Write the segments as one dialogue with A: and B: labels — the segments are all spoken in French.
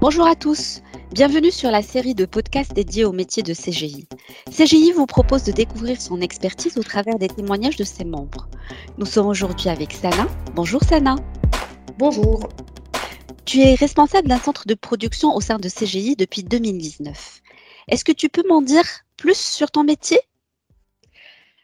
A: Bonjour à tous, bienvenue sur la série de podcasts dédiés au métier de CGI. CGI vous propose de découvrir son expertise au travers des témoignages de ses membres. Nous sommes aujourd'hui avec Sana. Bonjour Sana.
B: Bonjour.
A: Tu es responsable d'un centre de production au sein de CGI depuis 2019. Est-ce que tu peux m'en dire plus sur ton métier?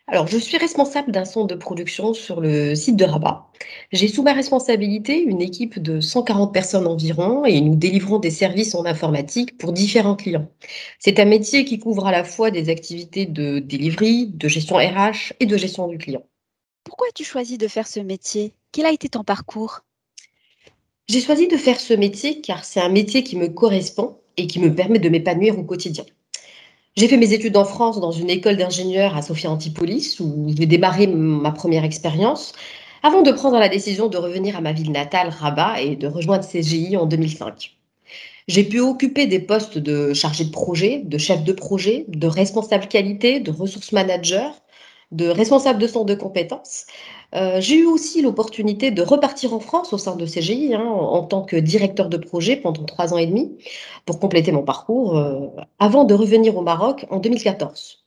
B: Alors, je suis responsable d'un centre de production sur le site de Rabat. J'ai sous ma responsabilité une équipe de 140 personnes environ et nous délivrons des services en informatique pour différents clients. C'est un métier qui couvre à la fois des activités de delivery, de gestion RH et de gestion du client.
A: Pourquoi as-tu choisi de faire ce métier? Quel a été ton parcours?
B: J'ai choisi de faire ce métier car c'est un métier qui me correspond et qui me permet de m'épanouir au quotidien. J'ai fait mes études en France dans une école d'ingénieurs à Sophia Antipolis où j'ai démarré ma première expérience avant de prendre la décision de revenir à ma ville natale, Rabat, et de rejoindre CGI en 2005. J'ai pu occuper des postes de chargé de projet, de chef de projet, de responsable qualité, de ressources manager, de responsable de centre de compétences. Euh, j'ai eu aussi l'opportunité de repartir en France au sein de CGI hein, en, tant que directeur de projet pendant trois ans et demi pour compléter mon parcours euh, avant de revenir au Maroc en 2014.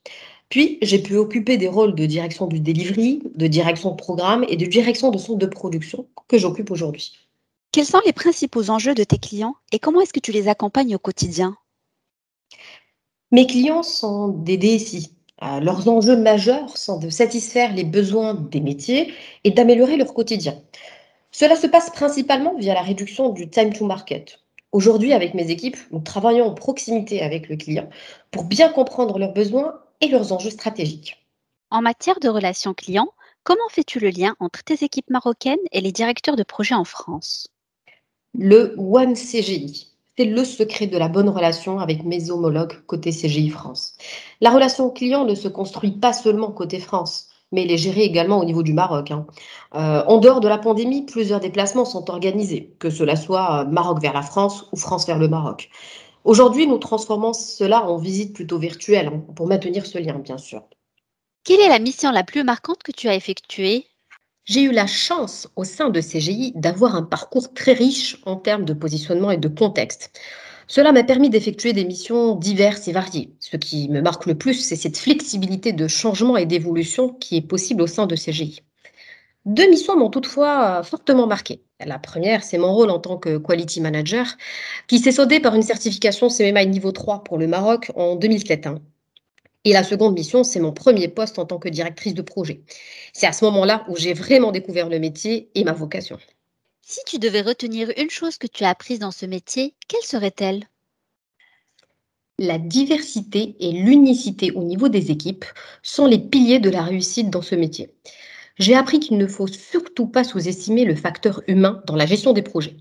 B: Puis, j'ai pu occuper des rôles de direction du delivery, de direction de programme et de direction de centre de production que j'occupe aujourd'hui.
A: Quels sont les principaux enjeux de tes clients et comment est-ce que tu les accompagnes au quotidien?
B: Mes clients sont des DSI, leurs enjeux majeurs sont de satisfaire les besoins des métiers et d'améliorer leur quotidien. Cela se passe principalement via la réduction du time to market. Aujourd'hui, avec mes équipes, nous travaillons en proximité avec le client pour bien comprendre leurs besoins et leurs enjeux stratégiques.
A: En matière de relations clients, comment fais-tu le lien entre tes équipes marocaines et les directeurs de projets en France?
B: Le One CGI, c'est le secret de la bonne relation avec mes homologues côté CGI France. La relation client ne se construit pas seulement côté France, mais elle est gérée également au niveau du Maroc. Hein. Euh, en dehors de la pandémie, plusieurs déplacements sont organisés, que cela soit Maroc vers la France ou France vers le Maroc. Aujourd'hui, nous transformons cela en visite plutôt virtuelle, hein, pour maintenir ce lien, bien sûr.
A: Quelle est la mission la plus marquante que tu as effectuée?
B: J'ai eu la chance au sein de CGI d'avoir un parcours très riche en termes de positionnement et de contexte. Cela m'a permis d'effectuer des missions diverses et variées. Ce qui me marque le plus, c'est cette flexibilité de changement et d'évolution qui est possible au sein de CGI. Deux missions m'ont toutefois fortement marqué. La première, c'est mon rôle en tant que Quality Manager, qui s'est soldé par une certification CMMI niveau 3 pour le Maroc en 2007. Et la seconde mission, c'est mon premier poste en tant que directrice de projet. C'est à ce moment-là où j'ai vraiment découvert le métier et ma vocation.
A: Si tu devais retenir une chose que tu as apprise dans ce métier, quelle serait-elle?
B: La diversité et l'unicité au niveau des équipes sont les piliers de la réussite dans ce métier. J'ai appris qu'il ne faut surtout pas sous-estimer le facteur humain dans la gestion des projets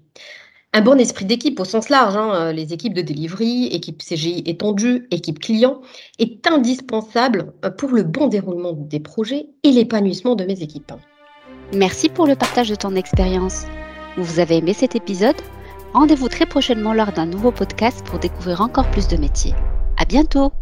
B: un bon esprit d'équipe au sens large, hein, euh, les équipes de delivery, équipe CGI étendue, équipe client, est indispensable euh, pour le bon déroulement des projets et l'épanouissement de mes équipes.
A: Merci pour le partage de ton expérience. Vous avez aimé cet épisode? Rendez-vous très prochainement lors d'un nouveau podcast pour découvrir encore plus de métiers. À bientôt